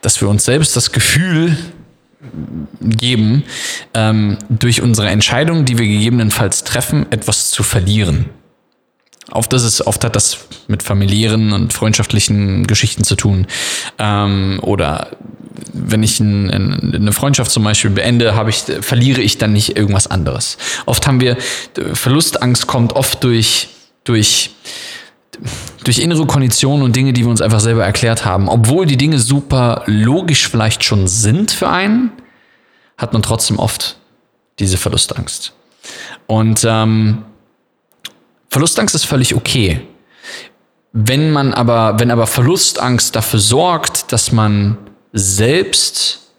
dass wir uns selbst das Gefühl geben, ähm, durch unsere Entscheidungen, die wir gegebenenfalls treffen, etwas zu verlieren. Oft, ist, oft hat das mit familiären und freundschaftlichen Geschichten zu tun. Ähm, oder wenn ich ein, ein, eine Freundschaft zum Beispiel beende, habe ich, verliere ich dann nicht irgendwas anderes. Oft haben wir, Verlustangst kommt oft durch, durch, durch innere Konditionen und Dinge, die wir uns einfach selber erklärt haben. Obwohl die Dinge super logisch vielleicht schon sind für einen, hat man trotzdem oft diese Verlustangst. Und ähm, Verlustangst ist völlig okay. Wenn man aber, wenn aber Verlustangst dafür sorgt, dass man selbst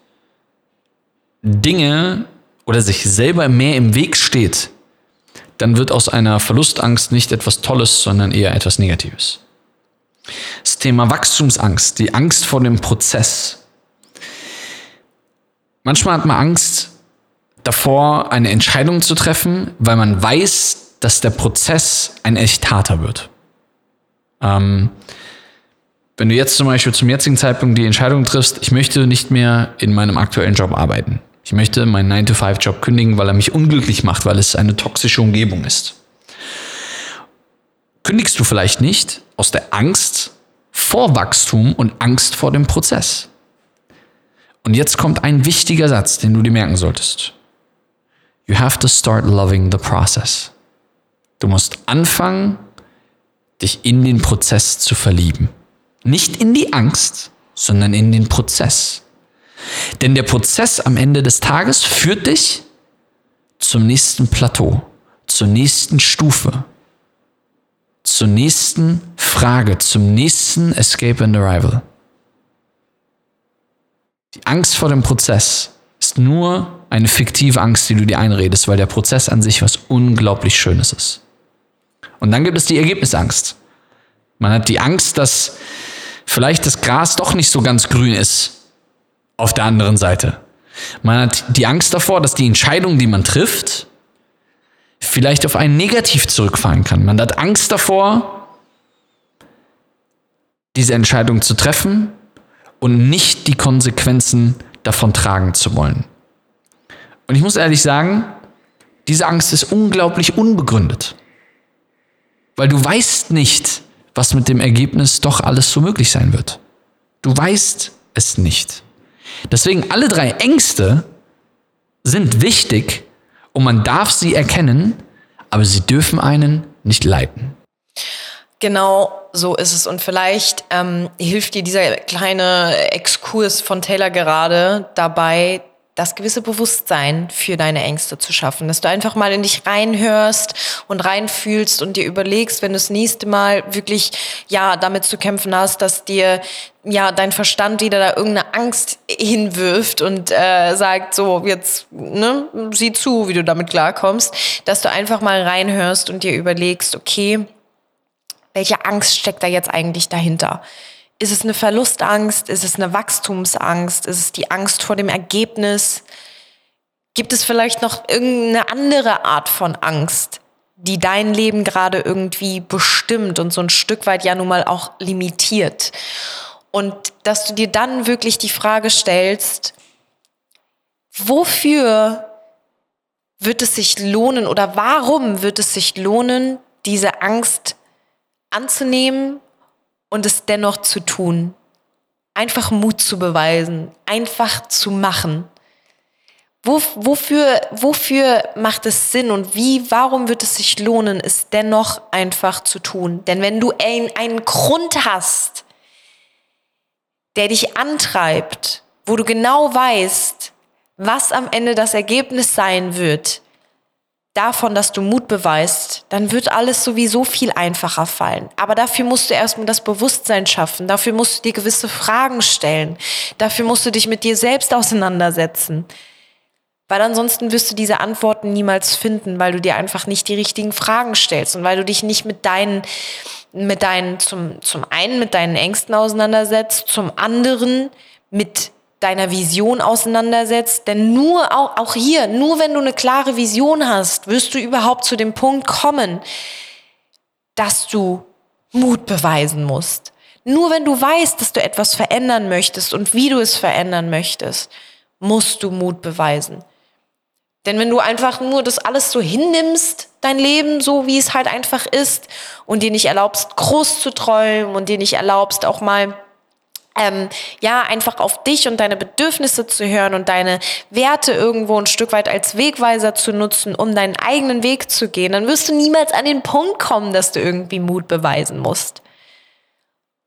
Dinge oder sich selber mehr im Weg steht, dann wird aus einer Verlustangst nicht etwas Tolles, sondern eher etwas Negatives. Das Thema Wachstumsangst, die Angst vor dem Prozess. Manchmal hat man Angst davor, eine Entscheidung zu treffen, weil man weiß, dass der Prozess ein echt harter wird. Ähm, wenn du jetzt zum Beispiel zum jetzigen Zeitpunkt die Entscheidung triffst, ich möchte nicht mehr in meinem aktuellen Job arbeiten. Ich möchte meinen 9-to-5-Job kündigen, weil er mich unglücklich macht, weil es eine toxische Umgebung ist. Kündigst du vielleicht nicht aus der Angst vor Wachstum und Angst vor dem Prozess. Und jetzt kommt ein wichtiger Satz, den du dir merken solltest. You have to start loving the process. Du musst anfangen, dich in den Prozess zu verlieben. Nicht in die Angst, sondern in den Prozess. Denn der Prozess am Ende des Tages führt dich zum nächsten Plateau, zur nächsten Stufe, zur nächsten Frage, zum nächsten Escape and Arrival. Die Angst vor dem Prozess ist nur eine fiktive Angst, die du dir einredest, weil der Prozess an sich was unglaublich Schönes ist. Und dann gibt es die Ergebnisangst. Man hat die Angst, dass vielleicht das Gras doch nicht so ganz grün ist auf der anderen Seite. Man hat die Angst davor, dass die Entscheidung, die man trifft, vielleicht auf einen negativ zurückfallen kann. Man hat Angst davor, diese Entscheidung zu treffen und nicht die Konsequenzen davon tragen zu wollen. Und ich muss ehrlich sagen, diese Angst ist unglaublich unbegründet. Weil du weißt nicht, was mit dem Ergebnis doch alles so möglich sein wird. Du weißt es nicht. Deswegen alle drei Ängste sind wichtig und man darf sie erkennen, aber sie dürfen einen nicht leiten. Genau so ist es. Und vielleicht ähm, hilft dir dieser kleine Exkurs von Taylor gerade dabei, das gewisse Bewusstsein für deine Ängste zu schaffen, dass du einfach mal in dich reinhörst und reinfühlst und dir überlegst, wenn du das nächste Mal wirklich ja damit zu kämpfen hast, dass dir ja dein Verstand wieder da irgendeine Angst hinwirft und äh, sagt so jetzt ne sieh zu, wie du damit klarkommst, dass du einfach mal reinhörst und dir überlegst, okay, welche Angst steckt da jetzt eigentlich dahinter? Ist es eine Verlustangst? Ist es eine Wachstumsangst? Ist es die Angst vor dem Ergebnis? Gibt es vielleicht noch irgendeine andere Art von Angst, die dein Leben gerade irgendwie bestimmt und so ein Stück weit ja nun mal auch limitiert? Und dass du dir dann wirklich die Frage stellst, wofür wird es sich lohnen oder warum wird es sich lohnen, diese Angst anzunehmen und es dennoch zu tun. Einfach Mut zu beweisen, einfach zu machen. Wo, wofür, wofür macht es Sinn und wie, warum wird es sich lohnen, es dennoch einfach zu tun? Denn wenn du ein, einen Grund hast, der dich antreibt, wo du genau weißt, was am Ende das Ergebnis sein wird, davon, dass du Mut beweist, dann wird alles sowieso viel einfacher fallen. Aber dafür musst du erstmal das Bewusstsein schaffen. Dafür musst du dir gewisse Fragen stellen. Dafür musst du dich mit dir selbst auseinandersetzen. Weil ansonsten wirst du diese Antworten niemals finden, weil du dir einfach nicht die richtigen Fragen stellst und weil du dich nicht mit deinen, mit deinen, zum, zum einen mit deinen Ängsten auseinandersetzt, zum anderen mit deiner Vision auseinandersetzt. Denn nur auch, auch hier, nur wenn du eine klare Vision hast, wirst du überhaupt zu dem Punkt kommen, dass du Mut beweisen musst. Nur wenn du weißt, dass du etwas verändern möchtest und wie du es verändern möchtest, musst du Mut beweisen. Denn wenn du einfach nur das alles so hinnimmst, dein Leben so, wie es halt einfach ist, und dir nicht erlaubst, groß zu träumen und dir nicht erlaubst, auch mal ähm, ja, einfach auf dich und deine Bedürfnisse zu hören und deine Werte irgendwo ein Stück weit als Wegweiser zu nutzen, um deinen eigenen Weg zu gehen, dann wirst du niemals an den Punkt kommen, dass du irgendwie Mut beweisen musst.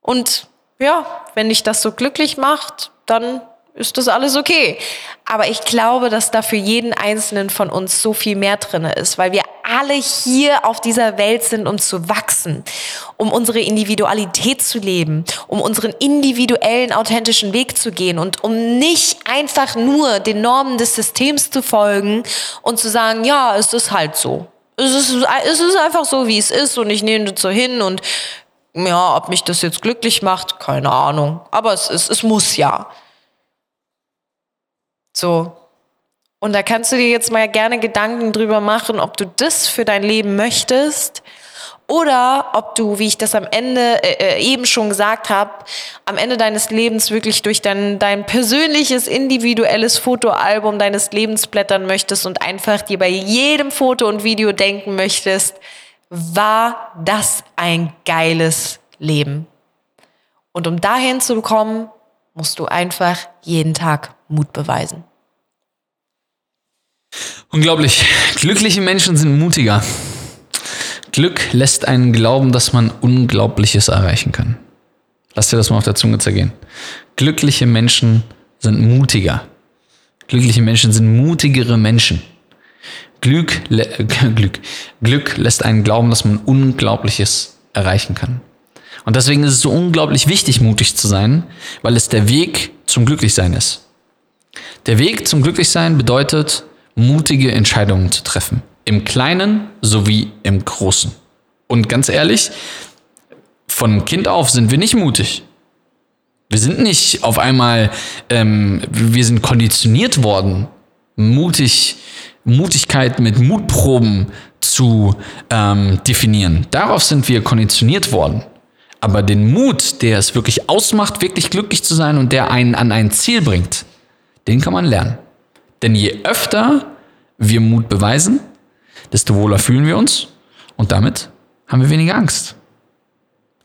Und ja, wenn dich das so glücklich macht, dann ist das alles okay. Aber ich glaube, dass da für jeden Einzelnen von uns so viel mehr drin ist, weil wir alle hier auf dieser Welt sind, um zu wachsen, um unsere Individualität zu leben, um unseren individuellen, authentischen Weg zu gehen und um nicht einfach nur den Normen des Systems zu folgen und zu sagen, ja, es ist halt so. Es ist, es ist einfach so, wie es ist und ich nehme das so hin und ja, ob mich das jetzt glücklich macht, keine Ahnung. Aber es, ist, es muss ja. So. Und da kannst du dir jetzt mal gerne Gedanken drüber machen, ob du das für dein Leben möchtest oder ob du, wie ich das am Ende äh, äh, eben schon gesagt habe, am Ende deines Lebens wirklich durch dein, dein persönliches, individuelles Fotoalbum deines Lebens blättern möchtest und einfach dir bei jedem Foto und Video denken möchtest, war das ein geiles Leben. Und um dahin zu kommen, musst du einfach jeden Tag Mut beweisen. Unglaublich. Glückliche Menschen sind mutiger. Glück lässt einen glauben, dass man Unglaubliches erreichen kann. Lass dir das mal auf der Zunge zergehen. glückliche Menschen sind mutiger. Glückliche Menschen sind mutigere Menschen. Glück, Glück, Glück lässt einen glauben, dass man Unglaubliches erreichen kann. Und deswegen ist es so unglaublich wichtig, mutig zu sein, weil es der Weg zum Glücklichsein ist. Der Weg zum Glücklichsein bedeutet, mutige Entscheidungen zu treffen. Im Kleinen sowie im Großen. Und ganz ehrlich, von Kind auf sind wir nicht mutig. Wir sind nicht auf einmal, ähm, wir sind konditioniert worden, mutig, Mutigkeit mit Mutproben zu ähm, definieren. Darauf sind wir konditioniert worden. Aber den Mut, der es wirklich ausmacht, wirklich glücklich zu sein und der einen an ein Ziel bringt, den kann man lernen. Denn je öfter wir Mut beweisen, desto wohler fühlen wir uns und damit haben wir weniger Angst.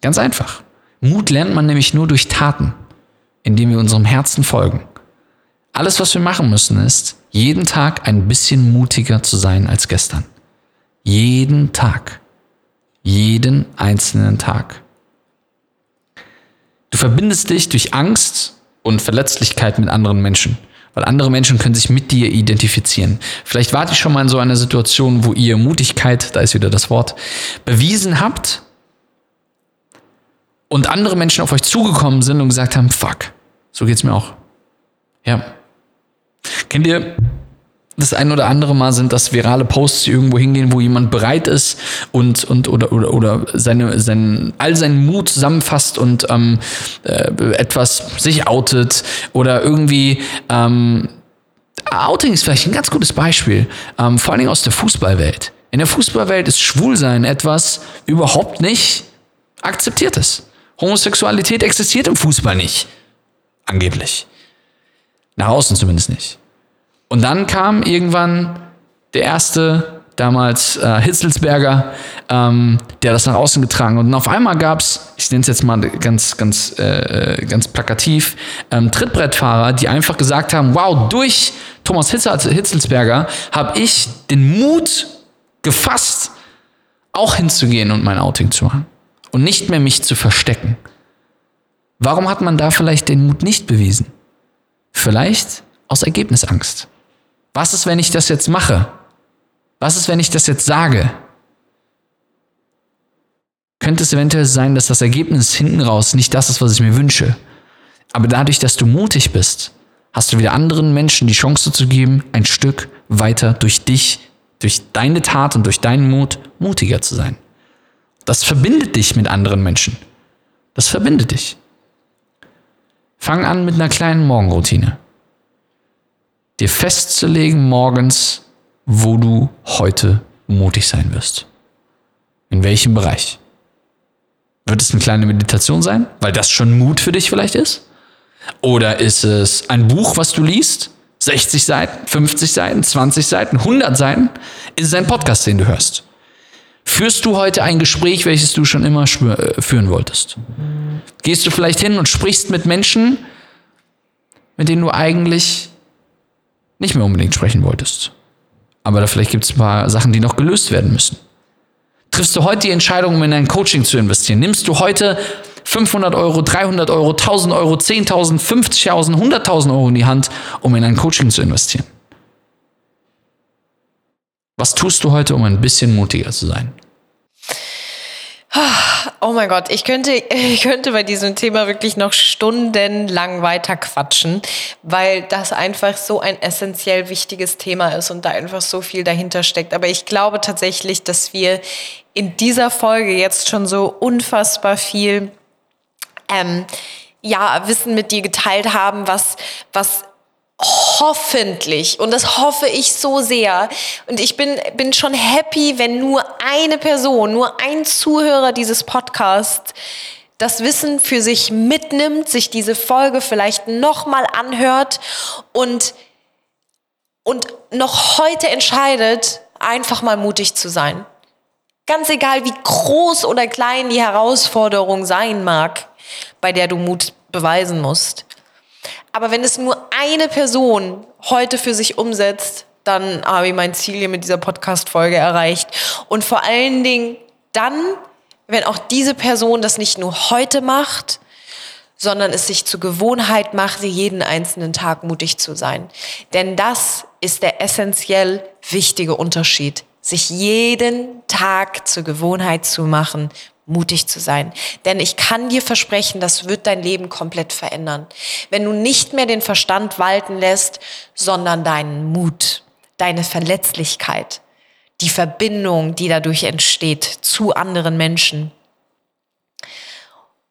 Ganz einfach. Mut lernt man nämlich nur durch Taten, indem wir unserem Herzen folgen. Alles, was wir machen müssen, ist, jeden Tag ein bisschen mutiger zu sein als gestern. Jeden Tag. Jeden einzelnen Tag. Du verbindest dich durch Angst und Verletzlichkeit mit anderen Menschen, weil andere Menschen können sich mit dir identifizieren. Vielleicht wart ihr schon mal in so einer Situation, wo ihr Mutigkeit, da ist wieder das Wort, bewiesen habt und andere Menschen auf euch zugekommen sind und gesagt haben, fuck, so geht's mir auch. Ja. Kennt ihr das ein oder andere Mal sind das virale Posts, die irgendwo hingehen, wo jemand bereit ist und, und oder, oder, oder seine, seinen, all seinen Mut zusammenfasst und ähm, äh, etwas sich outet oder irgendwie ähm, Outing ist vielleicht ein ganz gutes Beispiel, ähm, vor allen Dingen aus der Fußballwelt. In der Fußballwelt ist Schwulsein etwas überhaupt nicht akzeptiertes. Homosexualität existiert im Fußball nicht. Angeblich. Nach außen zumindest nicht. Und dann kam irgendwann der erste, damals äh, Hitzelsberger, ähm, der das nach außen getragen hat. Und auf einmal gab es, ich nenne es jetzt mal ganz, ganz, äh, ganz plakativ, ähm, Trittbrettfahrer, die einfach gesagt haben, wow, durch Thomas Hitzelsberger habe ich den Mut gefasst, auch hinzugehen und mein Outing zu machen und nicht mehr mich zu verstecken. Warum hat man da vielleicht den Mut nicht bewiesen? Vielleicht aus Ergebnisangst. Was ist, wenn ich das jetzt mache? Was ist, wenn ich das jetzt sage? Könnte es eventuell sein, dass das Ergebnis hinten raus nicht das ist, was ich mir wünsche. Aber dadurch, dass du mutig bist, hast du wieder anderen Menschen die Chance zu geben, ein Stück weiter durch dich, durch deine Tat und durch deinen Mut mutiger zu sein. Das verbindet dich mit anderen Menschen. Das verbindet dich. Fang an mit einer kleinen Morgenroutine. Dir festzulegen morgens, wo du heute mutig sein wirst. In welchem Bereich? Wird es eine kleine Meditation sein, weil das schon Mut für dich vielleicht ist? Oder ist es ein Buch, was du liest? 60 Seiten, 50 Seiten, 20 Seiten, 100 Seiten? Ist es ein Podcast, den du hörst? Führst du heute ein Gespräch, welches du schon immer äh, führen wolltest? Gehst du vielleicht hin und sprichst mit Menschen, mit denen du eigentlich nicht mehr unbedingt sprechen wolltest? Aber da vielleicht gibt es ein paar Sachen, die noch gelöst werden müssen. Triffst du heute die Entscheidung, um in ein Coaching zu investieren? Nimmst du heute 500 Euro, 300 Euro, 1000 Euro, 10.000, 50.000, 100.000 Euro in die Hand, um in ein Coaching zu investieren? Was tust du heute, um ein bisschen mutiger zu sein? Oh mein Gott, ich könnte, ich könnte bei diesem Thema wirklich noch stundenlang weiter quatschen, weil das einfach so ein essentiell wichtiges Thema ist und da einfach so viel dahinter steckt. Aber ich glaube tatsächlich, dass wir in dieser Folge jetzt schon so unfassbar viel ähm, ja, Wissen mit dir geteilt haben, was, was hoffentlich, und das hoffe ich so sehr, und ich bin, bin schon happy, wenn nur eine Person, nur ein Zuhörer dieses Podcasts das Wissen für sich mitnimmt, sich diese Folge vielleicht nochmal anhört und, und noch heute entscheidet, einfach mal mutig zu sein. Ganz egal, wie groß oder klein die Herausforderung sein mag, bei der du Mut beweisen musst. Aber wenn es nur eine Person heute für sich umsetzt, dann habe ich mein Ziel hier mit dieser Podcast-Folge erreicht. Und vor allen Dingen dann, wenn auch diese Person das nicht nur heute macht, sondern es sich zur Gewohnheit mache, jeden einzelnen Tag mutig zu sein. Denn das ist der essentiell wichtige Unterschied, sich jeden Tag zur Gewohnheit zu machen, mutig zu sein. Denn ich kann dir versprechen, das wird dein Leben komplett verändern. Wenn du nicht mehr den Verstand walten lässt, sondern deinen Mut, deine Verletzlichkeit, die Verbindung, die dadurch entsteht zu anderen Menschen.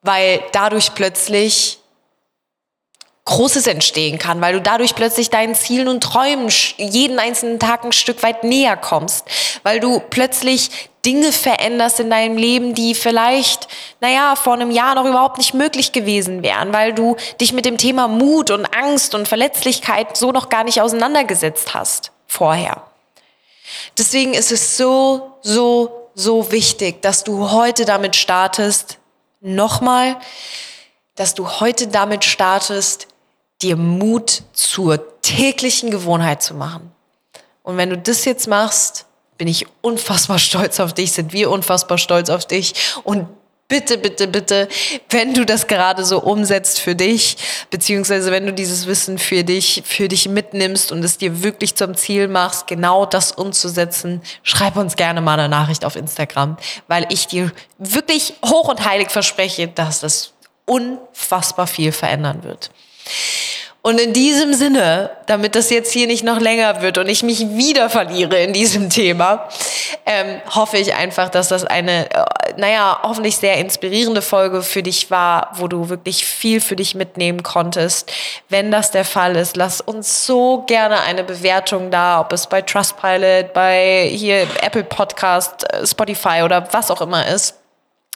Weil dadurch plötzlich Großes entstehen kann, weil du dadurch plötzlich deinen Zielen und Träumen jeden einzelnen Tag ein Stück weit näher kommst, weil du plötzlich Dinge veränderst in deinem Leben, die vielleicht, naja, vor einem Jahr noch überhaupt nicht möglich gewesen wären, weil du dich mit dem Thema Mut und Angst und Verletzlichkeit so noch gar nicht auseinandergesetzt hast vorher. Deswegen ist es so, so, so wichtig, dass du heute damit startest, nochmal, dass du heute damit startest, dir Mut zur täglichen Gewohnheit zu machen. Und wenn du das jetzt machst, bin ich unfassbar stolz auf dich, sind wir unfassbar stolz auf dich und bitte, bitte, bitte, wenn du das gerade so umsetzt für dich, beziehungsweise wenn du dieses Wissen für dich, für dich mitnimmst und es dir wirklich zum Ziel machst, genau das umzusetzen, schreib uns gerne mal eine Nachricht auf Instagram, weil ich dir wirklich hoch und heilig verspreche, dass das unfassbar viel verändern wird. Und in diesem Sinne, damit das jetzt hier nicht noch länger wird und ich mich wieder verliere in diesem Thema, ähm, hoffe ich einfach, dass das eine, äh, naja, hoffentlich sehr inspirierende Folge für dich war, wo du wirklich viel für dich mitnehmen konntest. Wenn das der Fall ist, lass uns so gerne eine Bewertung da, ob es bei Trustpilot, bei hier Apple Podcast, äh, Spotify oder was auch immer ist.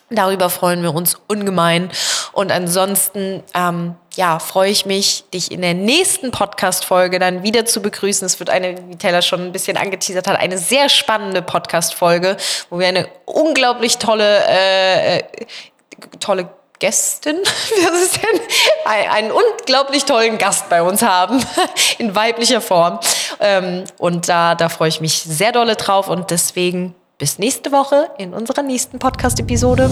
Darüber freuen wir uns ungemein. Und ansonsten, ähm, ja, freue ich mich, dich in der nächsten Podcast-Folge dann wieder zu begrüßen. Es wird eine, wie Taylor schon ein bisschen angeteasert hat, eine sehr spannende Podcast-Folge, wo wir eine unglaublich tolle, äh, äh tolle Gästin, was ist denn? Einen unglaublich tollen Gast bei uns haben, in weiblicher Form. Ähm, und da, da freue ich mich sehr dolle drauf und deswegen bis nächste Woche in unserer nächsten Podcast-Episode.